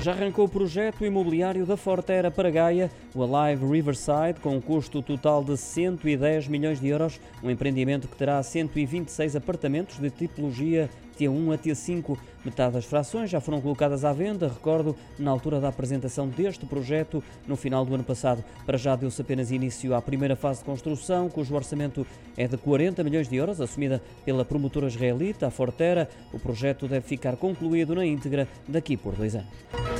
Já arrancou o projeto imobiliário da Fortera para Gaia, o Alive Riverside, com um custo total de 110 milhões de euros, um empreendimento que terá 126 apartamentos de tipologia T1 a T5. Metade das frações já foram colocadas à venda, recordo, na altura da apresentação deste projeto, no final do ano passado. Para já deu-se apenas início à primeira fase de construção, cujo orçamento é de 40 milhões de euros, assumida pela promotora israelita, a Fortera. O projeto deve ficar concluído na íntegra daqui por dois anos.